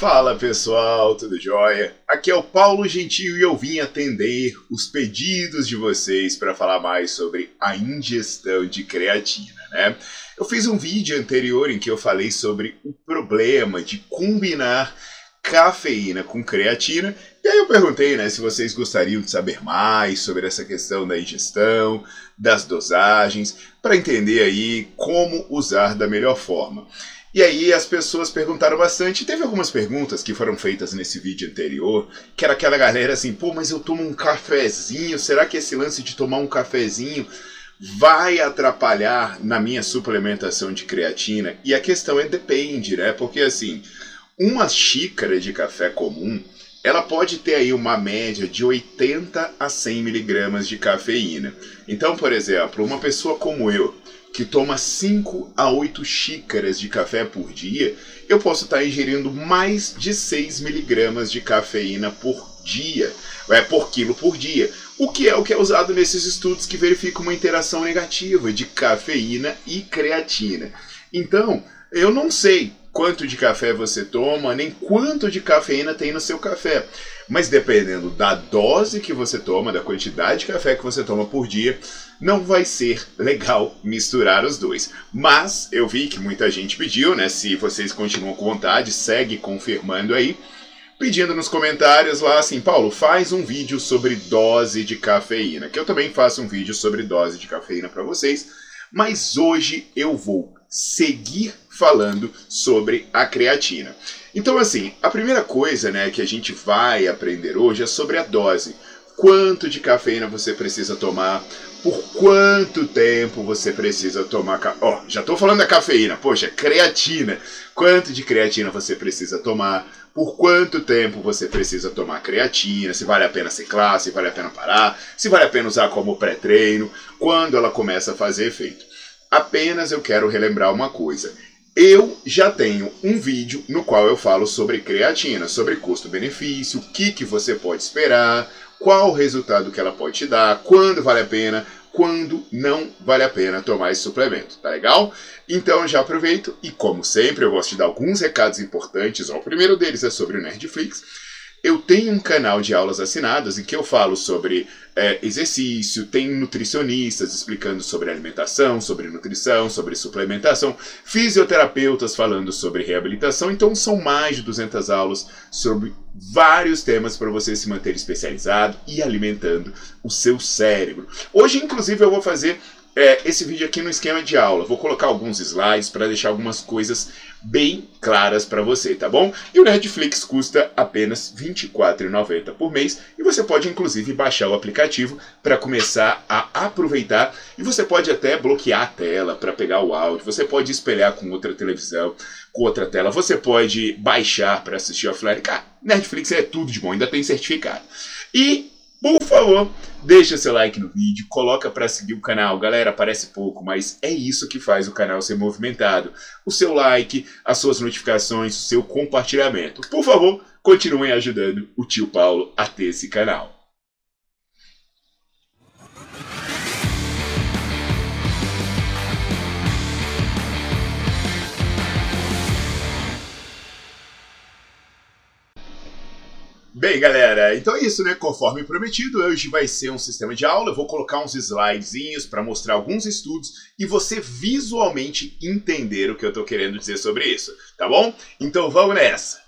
Fala pessoal, tudo jóia? Aqui é o Paulo Gentil e eu vim atender os pedidos de vocês para falar mais sobre a ingestão de creatina, né? Eu fiz um vídeo anterior em que eu falei sobre o problema de combinar cafeína com creatina. E aí eu perguntei, né, se vocês gostariam de saber mais sobre essa questão da ingestão, das dosagens, para entender aí como usar da melhor forma. E aí as pessoas perguntaram bastante. Teve algumas perguntas que foram feitas nesse vídeo anterior, que era aquela galera assim, pô, mas eu tomo um cafezinho, será que esse lance de tomar um cafezinho vai atrapalhar na minha suplementação de creatina? E a questão é depende, né? Porque assim, uma xícara de café comum, ela pode ter aí uma média de 80 a 100 miligramas de cafeína. Então, por exemplo, uma pessoa como eu, que toma 5 a 8 xícaras de café por dia, eu posso estar ingerindo mais de 6 miligramas de cafeína por dia, é por quilo por dia. O que é o que é usado nesses estudos que verificam uma interação negativa de cafeína e creatina. Então, eu não sei quanto de café você toma, nem quanto de cafeína tem no seu café. Mas dependendo da dose que você toma, da quantidade de café que você toma por dia, não vai ser legal misturar os dois. Mas eu vi que muita gente pediu, né? Se vocês continuam com vontade, segue confirmando aí. Pedindo nos comentários lá assim, Paulo, faz um vídeo sobre dose de cafeína, que eu também faço um vídeo sobre dose de cafeína para vocês, mas hoje eu vou seguir falando sobre a creatina. Então, assim, a primeira coisa né, que a gente vai aprender hoje é sobre a dose. Quanto de cafeína você precisa tomar? Por quanto tempo você precisa tomar? Ó, oh, já estou falando da cafeína, poxa, creatina. Quanto de creatina você precisa tomar? Por quanto tempo você precisa tomar creatina? Se vale a pena ciclar, se vale a pena parar, se vale a pena usar como pré-treino, quando ela começa a fazer efeito. Apenas eu quero relembrar uma coisa. Eu já tenho um vídeo no qual eu falo sobre creatina, sobre custo-benefício, o que, que você pode esperar, qual o resultado que ela pode te dar, quando vale a pena, quando não vale a pena tomar esse suplemento, tá legal? Então já aproveito e como sempre eu gosto de dar alguns recados importantes. O primeiro deles é sobre o Nerdflix. Eu tenho um canal de aulas assinadas em que eu falo sobre é, exercício, tem nutricionistas explicando sobre alimentação, sobre nutrição, sobre suplementação, fisioterapeutas falando sobre reabilitação. Então são mais de 200 aulas sobre vários temas para você se manter especializado e alimentando o seu cérebro. Hoje, inclusive, eu vou fazer é, esse vídeo aqui no esquema de aula. Vou colocar alguns slides para deixar algumas coisas bem claras para você, tá bom? E o Netflix custa apenas R$ 24,90 por mês e você pode inclusive baixar o aplicativo para começar a aproveitar e você pode até bloquear a tela para pegar o áudio, você pode espelhar com outra televisão, com outra tela, você pode baixar para assistir offline. Cara, Netflix é tudo de bom, ainda tem certificado. E por favor, deixa seu like no vídeo, coloca para seguir o canal. Galera, parece pouco, mas é isso que faz o canal ser movimentado. O seu like, as suas notificações, o seu compartilhamento. Por favor, continuem ajudando o tio Paulo a ter esse canal. Bem, galera, então é isso, né? Conforme prometido, hoje vai ser um sistema de aula. Eu vou colocar uns slidezinhos para mostrar alguns estudos e você visualmente entender o que eu estou querendo dizer sobre isso, tá bom? Então vamos nessa!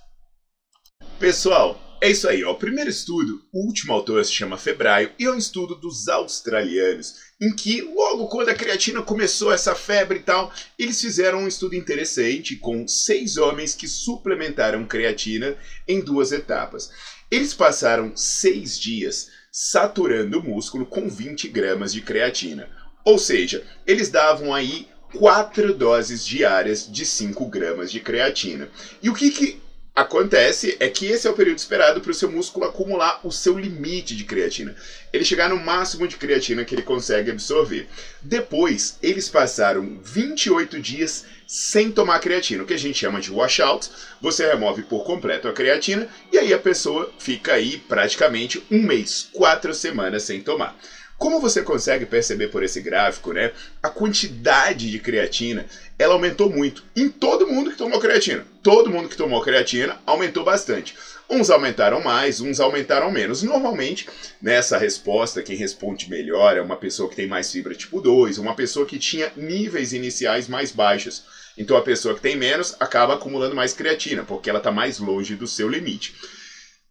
Pessoal, é isso aí, ó. O primeiro estudo, o último autor se chama Febraio e é um estudo dos australianos, em que logo quando a creatina começou essa febre e tal, eles fizeram um estudo interessante com seis homens que suplementaram creatina em duas etapas. Eles passaram seis dias saturando o músculo com 20 gramas de creatina. Ou seja, eles davam aí quatro doses diárias de 5 gramas de creatina. E o que, que Acontece é que esse é o período esperado para o seu músculo acumular o seu limite de creatina. Ele chegar no máximo de creatina que ele consegue absorver. Depois, eles passaram 28 dias sem tomar creatina, o que a gente chama de washout. Você remove por completo a creatina e aí a pessoa fica aí praticamente um mês, quatro semanas sem tomar. Como você consegue perceber por esse gráfico, né? A quantidade de creatina, ela aumentou muito em todo mundo que tomou creatina. Todo mundo que tomou creatina aumentou bastante. Uns aumentaram mais, uns aumentaram menos. Normalmente, nessa resposta, quem responde melhor é uma pessoa que tem mais fibra tipo 2, uma pessoa que tinha níveis iniciais mais baixos. Então a pessoa que tem menos acaba acumulando mais creatina, porque ela está mais longe do seu limite.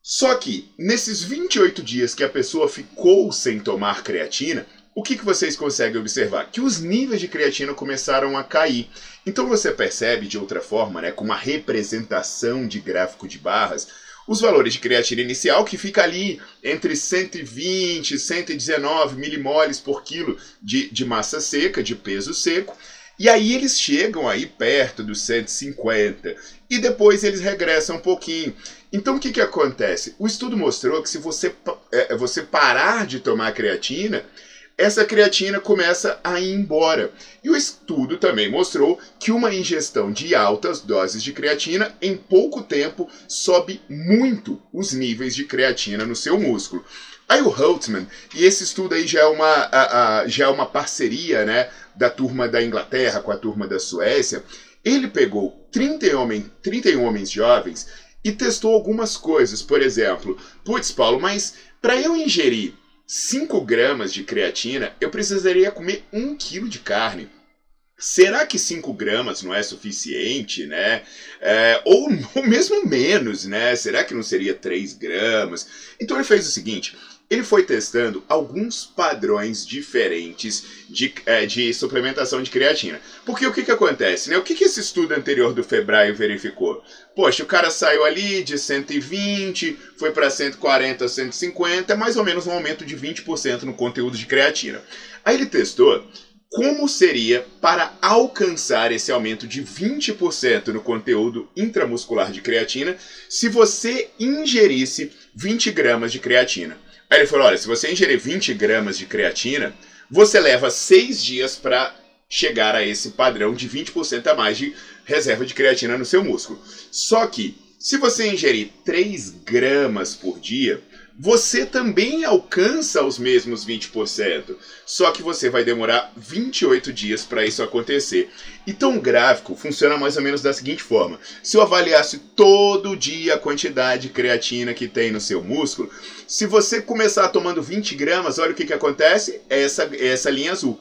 Só que, nesses 28 dias que a pessoa ficou sem tomar creatina, o que, que vocês conseguem observar? Que os níveis de creatina começaram a cair. Então você percebe de outra forma, né, com uma representação de gráfico de barras, os valores de creatina inicial, que fica ali entre 120 e 119 milimoles por quilo de, de massa seca, de peso seco, e aí eles chegam aí perto dos 150 e depois eles regressam um pouquinho. Então o que, que acontece? O estudo mostrou que se você, é, você parar de tomar creatina, essa creatina começa a ir embora. E o estudo também mostrou que uma ingestão de altas doses de creatina em pouco tempo sobe muito os níveis de creatina no seu músculo. Aí o Holtzman, e esse estudo aí já é uma, a, a, já é uma parceria né, da turma da Inglaterra com a turma da Suécia, ele pegou 30 homens, 31 homens jovens e testou algumas coisas. Por exemplo, putz, Paulo, mas para eu ingerir 5 gramas de creatina, eu precisaria comer 1 quilo de carne. Será que 5 gramas não é suficiente, né? É, ou, ou mesmo menos, né? Será que não seria 3 gramas? Então ele fez o seguinte: ele foi testando alguns padrões diferentes de, é, de suplementação de creatina. Porque o que, que acontece? Né? O que, que esse estudo anterior do Febraio verificou? Poxa, o cara saiu ali de 120, foi para 140, 150, é mais ou menos um aumento de 20% no conteúdo de creatina. Aí ele testou como seria para alcançar esse aumento de 20% no conteúdo intramuscular de creatina se você ingerisse 20 gramas de creatina. Aí ele falou: olha, se você ingerir 20 gramas de creatina, você leva 6 dias para chegar a esse padrão de 20% a mais de reserva de creatina no seu músculo. Só que, se você ingerir 3 gramas por dia, você também alcança os mesmos 20%, só que você vai demorar 28 dias para isso acontecer. Então o gráfico funciona mais ou menos da seguinte forma: se eu avaliasse todo dia a quantidade de creatina que tem no seu músculo, se você começar tomando 20 gramas, olha o que, que acontece: é essa, é essa linha azul.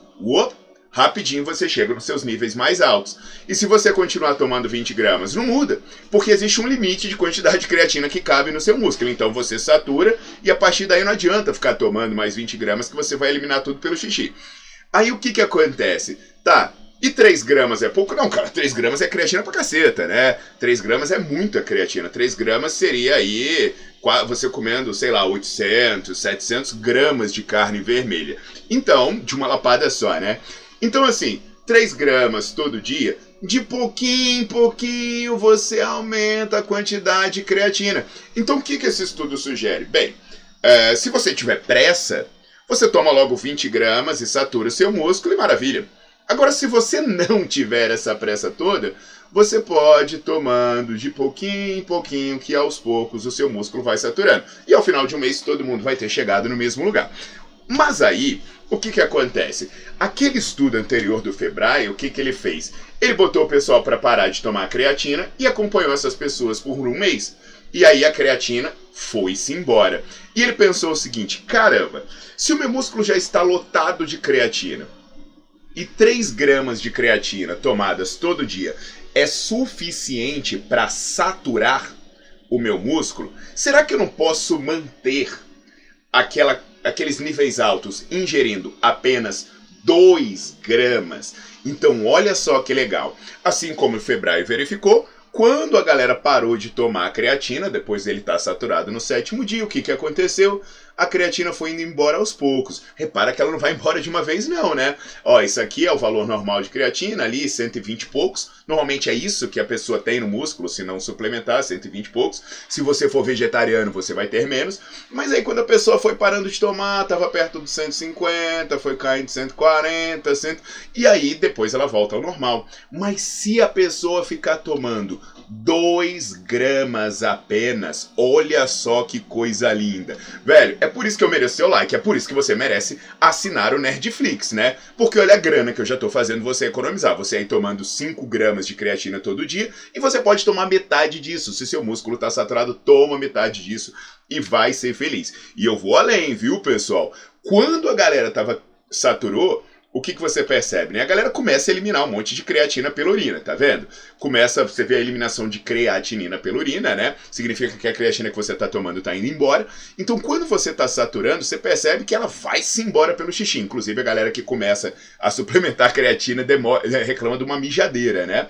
Rapidinho você chega nos seus níveis mais altos. E se você continuar tomando 20 gramas, não muda, porque existe um limite de quantidade de creatina que cabe no seu músculo. Então você satura e a partir daí não adianta ficar tomando mais 20 gramas que você vai eliminar tudo pelo xixi. Aí o que que acontece? Tá, e 3 gramas é pouco? Não, cara, 3 gramas é creatina pra caceta, né? 3 gramas é muita creatina. 3 gramas seria aí você comendo, sei lá, 800, 700 gramas de carne vermelha. Então, de uma lapada só, né? Então, assim, 3 gramas todo dia, de pouquinho em pouquinho você aumenta a quantidade de creatina. Então, o que, que esse estudo sugere? Bem, é, se você tiver pressa, você toma logo 20 gramas e satura o seu músculo e maravilha. Agora, se você não tiver essa pressa toda, você pode tomando de pouquinho em pouquinho, que aos poucos o seu músculo vai saturando. E ao final de um mês todo mundo vai ter chegado no mesmo lugar. Mas aí, o que, que acontece? Aquele estudo anterior do Febrai, o que, que ele fez? Ele botou o pessoal para parar de tomar creatina e acompanhou essas pessoas por um mês. E aí a creatina foi-se embora. E ele pensou o seguinte: caramba, se o meu músculo já está lotado de creatina e 3 gramas de creatina tomadas todo dia é suficiente para saturar o meu músculo, será que eu não posso manter aquela, aqueles níveis altos ingerindo apenas 2 gramas? Então, olha só que legal. Assim como o Febrai verificou, quando a galera parou de tomar a creatina, depois dele estar tá saturado no sétimo dia, o que, que aconteceu? A creatina foi indo embora aos poucos. Repara que ela não vai embora de uma vez, não, né? Ó, isso aqui é o valor normal de creatina, ali, 120 e poucos. Normalmente é isso que a pessoa tem no músculo, se não suplementar, 120 e poucos. Se você for vegetariano, você vai ter menos. Mas aí quando a pessoa foi parando de tomar, tava perto dos 150, foi caindo 140, 100, e aí depois ela volta ao normal. Mas se a pessoa ficar tomando 2 gramas apenas. Olha só que coisa linda. Velho, é por isso que eu mereço seu like, é por isso que você merece assinar o Nerdflix, né? Porque olha a grana que eu já tô fazendo você economizar. Você aí tomando 5 gramas de creatina todo dia e você pode tomar metade disso. Se seu músculo tá saturado, toma metade disso e vai ser feliz. E eu vou além, viu, pessoal? Quando a galera tava saturou, o que, que você percebe? Né? A galera começa a eliminar um monte de creatina pela urina, tá vendo? Começa, você vê a eliminação de creatinina pela urina, né? Significa que a creatina que você está tomando está indo embora. Então, quando você está saturando, você percebe que ela vai se embora pelo xixi. Inclusive, a galera que começa a suplementar a creatina demora, reclama de uma mijadeira, né?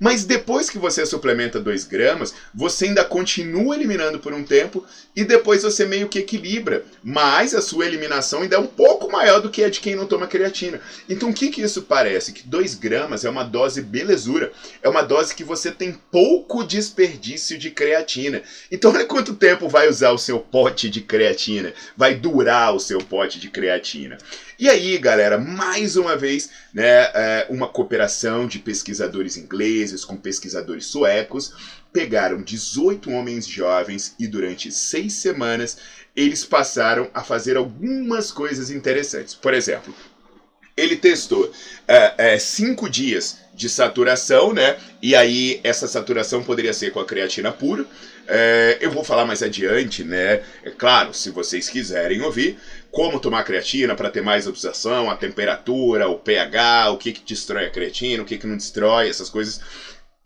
Mas depois que você suplementa 2 gramas, você ainda continua eliminando por um tempo e depois você meio que equilibra. Mas a sua eliminação ainda é um pouco maior do que a de quem não toma creatina. Então o que, que isso parece? Que 2 gramas é uma dose belezura. É uma dose que você tem pouco desperdício de creatina. Então olha quanto tempo vai usar o seu pote de creatina. Vai durar o seu pote de creatina. E aí, galera, mais uma vez, né, é, uma cooperação de pesquisadores ingleses com pesquisadores suecos pegaram 18 homens jovens e durante seis semanas eles passaram a fazer algumas coisas interessantes. Por exemplo, ele testou é, é, cinco dias de saturação, né? E aí essa saturação poderia ser com a creatina pura. É, eu vou falar mais adiante, né? É claro, se vocês quiserem ouvir, como tomar creatina para ter mais absorção, a temperatura, o pH, o que, que destrói a creatina, o que, que não destrói, essas coisas.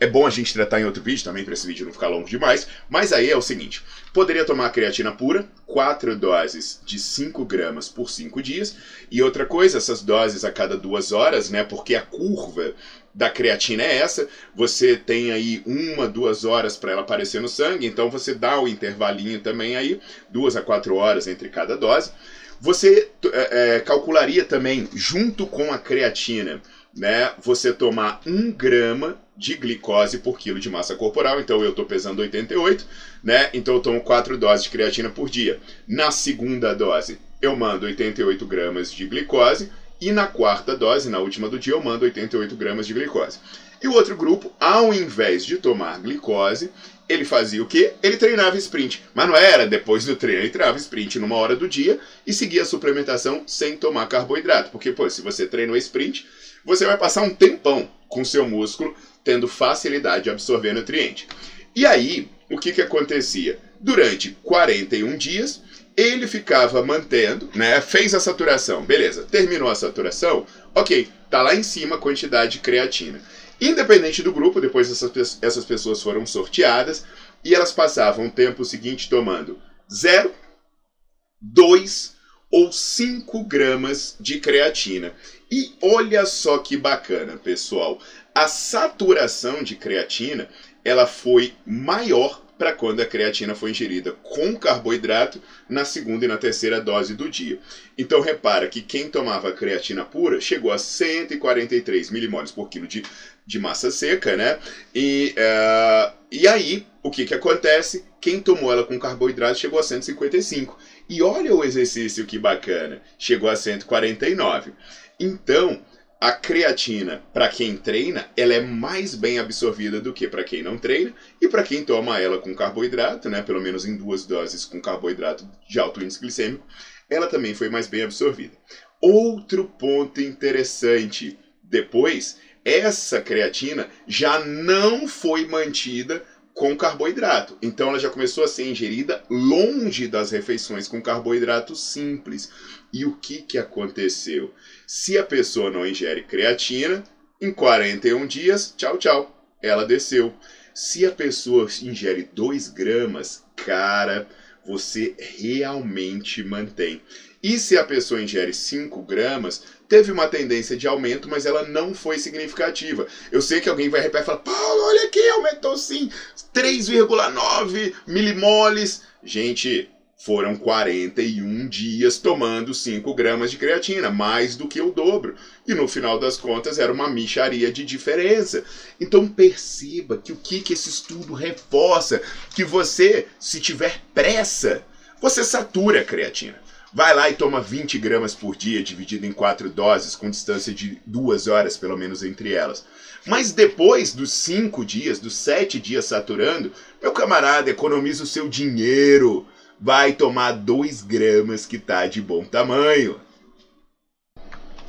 É bom a gente tratar em outro vídeo também, para esse vídeo não ficar longo demais. Mas aí é o seguinte: poderia tomar creatina pura, 4 doses de 5 gramas por 5 dias. E outra coisa, essas doses a cada duas horas, né? Porque a curva da creatina é essa. Você tem aí uma, duas horas para ela aparecer no sangue, então você dá o intervalinho também aí, duas a quatro horas entre cada dose. Você é, é, calcularia também, junto com a creatina, né, você tomar um grama de glicose por quilo de massa corporal. Então eu estou pesando 88, né? Então eu tomo 4 doses de creatina por dia. Na segunda dose, eu mando 88 gramas de glicose. E na quarta dose, na última do dia, eu mando 88 gramas de glicose. E o outro grupo, ao invés de tomar glicose, ele fazia o quê? Ele treinava sprint. Mas não era depois do treino, ele treinava sprint numa hora do dia e seguia a suplementação sem tomar carboidrato. Porque, pô, se você treinou sprint, você vai passar um tempão com seu músculo tendo facilidade de absorver nutriente. E aí, o que, que acontecia? Durante 41 dias, ele ficava mantendo, né? Fez a saturação, beleza, terminou a saturação, ok, tá lá em cima a quantidade de creatina. Independente do grupo, depois essas, essas pessoas foram sorteadas e elas passavam o tempo seguinte tomando 0, 2 ou 5 gramas de creatina. E olha só que bacana, pessoal. A saturação de creatina ela foi maior para quando a creatina foi ingerida com carboidrato na segunda e na terceira dose do dia. Então repara que quem tomava creatina pura chegou a 143 milimoles por quilo de, de massa seca, né? E, uh, e aí, o que, que acontece? Quem tomou ela com carboidrato chegou a 155. E olha o exercício que bacana, chegou a 149. Então, a creatina, para quem treina, ela é mais bem absorvida do que para quem não treina, e para quem toma ela com carboidrato, né, pelo menos em duas doses com carboidrato de alto índice glicêmico, ela também foi mais bem absorvida. Outro ponto interessante, depois, essa creatina já não foi mantida com carboidrato. Então ela já começou a ser ingerida longe das refeições com carboidrato simples. E o que, que aconteceu? Se a pessoa não ingere creatina, em 41 dias, tchau, tchau, ela desceu. Se a pessoa ingere 2 gramas, cara, você realmente mantém. E se a pessoa ingere 5 gramas, teve uma tendência de aumento, mas ela não foi significativa. Eu sei que alguém vai repetir e falar, Paulo, olha aqui, aumentou sim 3,9 milimoles. Gente, foram 41 dias tomando 5 gramas de creatina, mais do que o dobro. E no final das contas era uma micharia de diferença. Então perceba que o que, que esse estudo reforça? Que você, se tiver pressa, você satura a creatina. Vai lá e toma 20 gramas por dia, dividido em quatro doses, com distância de duas horas pelo menos entre elas. Mas depois dos cinco dias, dos sete dias saturando, meu camarada, economiza o seu dinheiro. Vai tomar 2 gramas que tá de bom tamanho.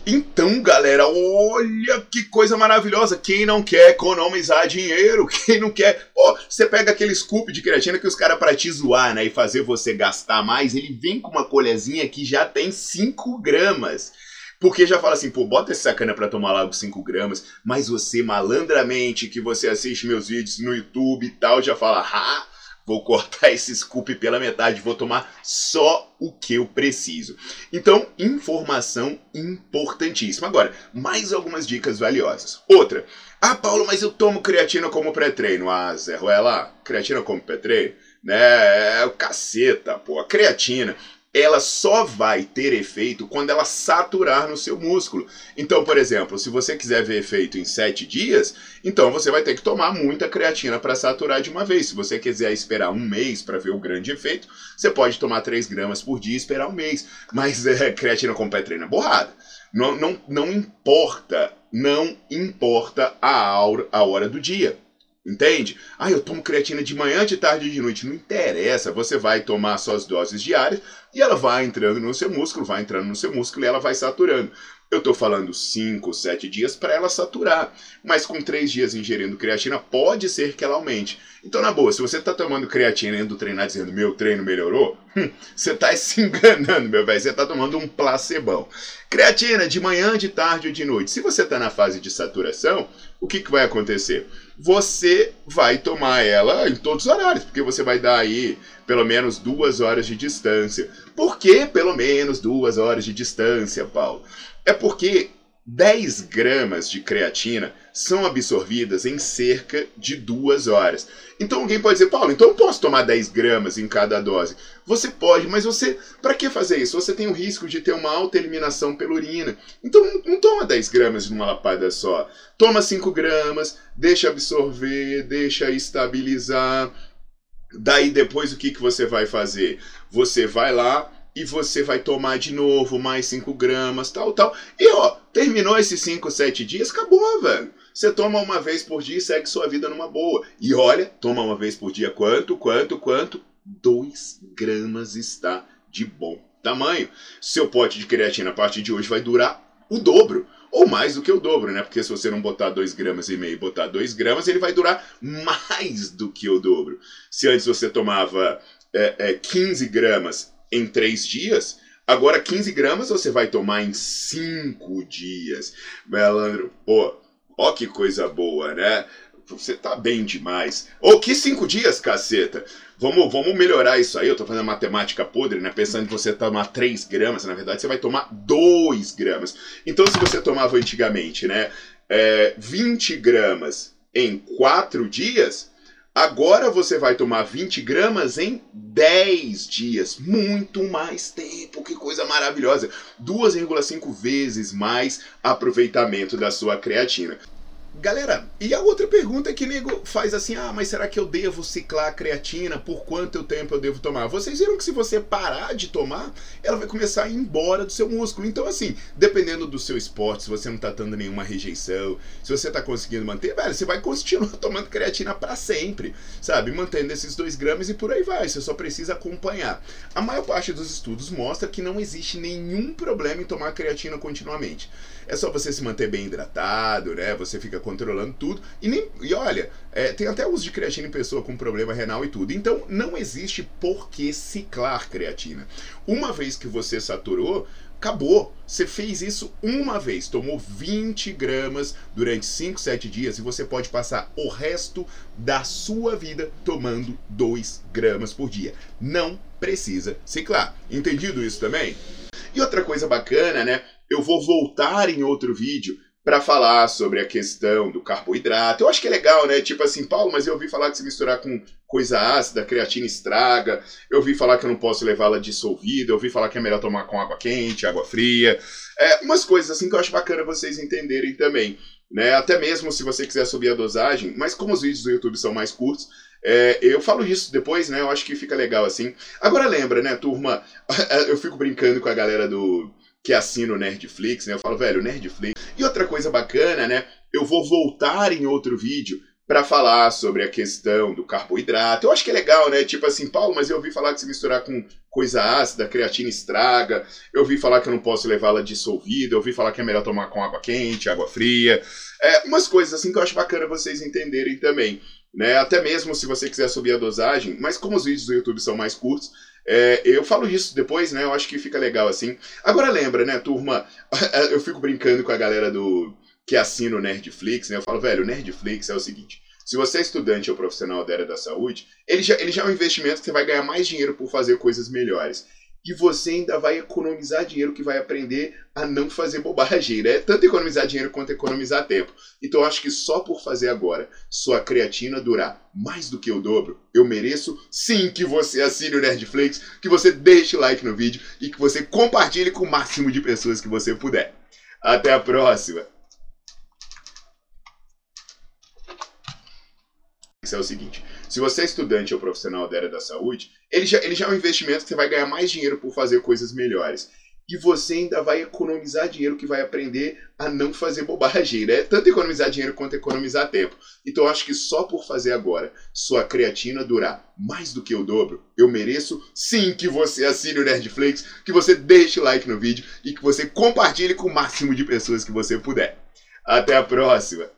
Então, galera, olha que coisa maravilhosa. Quem não quer economizar dinheiro? Quem não quer. Pô, você pega aquele scoop de creatina que os caras, para te zoar, né, e fazer você gastar mais, ele vem com uma colherzinha que já tem 5 gramas. Porque já fala assim, pô, bota esse sacana pra tomar logo 5 gramas, mas você, malandramente, que você assiste meus vídeos no YouTube e tal, já fala, ah, Vou cortar esse scoop pela metade, vou tomar só o que eu preciso. Então, informação importantíssima. Agora, mais algumas dicas valiosas. Outra. Ah, Paulo, mas eu tomo creatina como pré-treino. Ah, Zé Ruela, creatina como pré-treino? Né, é o caceta, pô. A creatina ela só vai ter efeito quando ela saturar no seu músculo. Então, por exemplo, se você quiser ver efeito em 7 dias, então você vai ter que tomar muita creatina para saturar de uma vez. Se você quiser esperar um mês para ver o grande efeito, você pode tomar 3 gramas por dia e esperar um mês. Mas é, creatina com pré-treino é borrada. Não, não, não importa, não importa a hora, a hora do dia. Entende? Ah, eu tomo creatina de manhã, de tarde e de noite. Não interessa. Você vai tomar suas doses diárias e ela vai entrando no seu músculo, vai entrando no seu músculo e ela vai saturando. Eu estou falando 5, 7 dias para ela saturar. Mas com 3 dias ingerindo creatina, pode ser que ela aumente. Então, na boa, se você está tomando creatina indo treinar dizendo meu treino melhorou, hum, você está se enganando, meu velho. Você está tomando um placebão. Creatina de manhã, de tarde ou de noite. Se você está na fase de saturação, o que, que vai acontecer? Você vai tomar ela em todos os horários, porque você vai dar aí pelo menos duas horas de distância. Por que pelo menos duas horas de distância, Paulo? É porque 10 gramas de creatina são absorvidas em cerca de duas horas. Então alguém pode dizer, Paulo, então eu posso tomar 10 gramas em cada dose? Você pode, mas você, para que fazer isso? Você tem o risco de ter uma alta eliminação pela urina. Então não, toma 10 gramas de uma lapada só. Toma 5 gramas, deixa absorver, deixa estabilizar. Daí depois o que, que você vai fazer? Você vai lá, e você vai tomar de novo mais 5 gramas, tal, tal. E ó, terminou esses 5, 7 dias, acabou, velho. Você toma uma vez por dia e segue sua vida numa boa. E olha, toma uma vez por dia quanto, quanto, quanto? 2 gramas está de bom tamanho. Seu pote de creatina a partir de hoje vai durar o dobro. Ou mais do que o dobro, né? Porque se você não botar 2 gramas e meio e botar 2 gramas, ele vai durar mais do que o dobro. Se antes você tomava é, é, 15 gramas em 3 dias, agora 15 gramas você vai tomar em 5 dias. Melandro, pô, ó que coisa boa, né? Você tá bem demais. Ô, oh, que cinco dias, caceta! Vamos, vamos melhorar isso aí. Eu tô fazendo matemática podre, né? Pensando que você tomar 3 gramas, na verdade você vai tomar 2 gramas. Então, se você tomava antigamente, né? É, 20 gramas em 4 dias, Agora você vai tomar 20 gramas em 10 dias. Muito mais tempo, que coisa maravilhosa. 2,5 vezes mais aproveitamento da sua creatina. Galera, e a outra pergunta que nego faz assim: ah, mas será que eu devo ciclar a creatina? Por quanto tempo eu devo tomar? Vocês viram que se você parar de tomar, ela vai começar a ir embora do seu músculo. Então, assim, dependendo do seu esporte, se você não tá dando nenhuma rejeição, se você tá conseguindo manter, velho, você vai continuar tomando creatina para sempre, sabe? Mantendo esses 2 gramas e por aí vai. Você só precisa acompanhar. A maior parte dos estudos mostra que não existe nenhum problema em tomar creatina continuamente. é só você se manter bem hidratado, né? Você fica controlando tudo. E, nem, e olha, é, tem até uso de creatina em pessoa com problema renal e tudo. Então não existe por que ciclar creatina. Uma vez que você saturou, acabou. Você fez isso uma vez, tomou 20 gramas durante 5, 7 dias e você pode passar o resto da sua vida tomando 2 gramas por dia. Não precisa ciclar. Entendido isso também? E outra coisa bacana, né? Eu vou voltar em outro vídeo para falar sobre a questão do carboidrato. Eu acho que é legal, né? Tipo assim, Paulo, mas eu ouvi falar que se misturar com coisa ácida, creatina estraga. Eu ouvi falar que eu não posso levá-la dissolvida. Eu ouvi falar que é melhor tomar com água quente, água fria. É, umas coisas assim que eu acho bacana vocês entenderem também. Né? Até mesmo se você quiser subir a dosagem, mas como os vídeos do YouTube são mais curtos, é, eu falo disso depois, né? Eu acho que fica legal assim. Agora lembra, né, turma? Eu fico brincando com a galera do que assina o Nerdflix, né? Eu falo, velho, Nerdflix e outra coisa bacana, né? Eu vou voltar em outro vídeo para falar sobre a questão do carboidrato. Eu acho que é legal, né? Tipo assim, Paulo, mas eu ouvi falar que se misturar com coisa ácida, creatina estraga. Eu ouvi falar que eu não posso levá-la dissolvida. Eu ouvi falar que é melhor tomar com água quente, água fria. É, umas coisas assim que eu acho bacana vocês entenderem também. Né? Até mesmo se você quiser subir a dosagem, mas como os vídeos do YouTube são mais curtos, é, eu falo disso depois, né? Eu acho que fica legal assim. Agora lembra, né, turma? Eu fico brincando com a galera do que assina o Nerdflix, né? Eu falo, velho, o Nerdflix é o seguinte. Se você é estudante ou profissional da área da saúde, ele já, ele já é um investimento que você vai ganhar mais dinheiro por fazer coisas melhores e você ainda vai economizar dinheiro que vai aprender a não fazer bobagem, né? Tanto economizar dinheiro quanto economizar tempo. Então acho que só por fazer agora sua creatina durar mais do que o dobro, eu mereço sim que você assine o Nerdflix, que você deixe o like no vídeo e que você compartilhe com o máximo de pessoas que você puder. Até a próxima! É o seguinte: se você é estudante ou profissional da área da saúde, ele já, ele já é um investimento que você vai ganhar mais dinheiro por fazer coisas melhores. E você ainda vai economizar dinheiro que vai aprender a não fazer bobagem, né? Tanto economizar dinheiro quanto economizar tempo. Então eu acho que só por fazer agora sua creatina durar mais do que o dobro, eu mereço sim que você assine o Nerdflix, que você deixe like no vídeo e que você compartilhe com o máximo de pessoas que você puder. Até a próxima!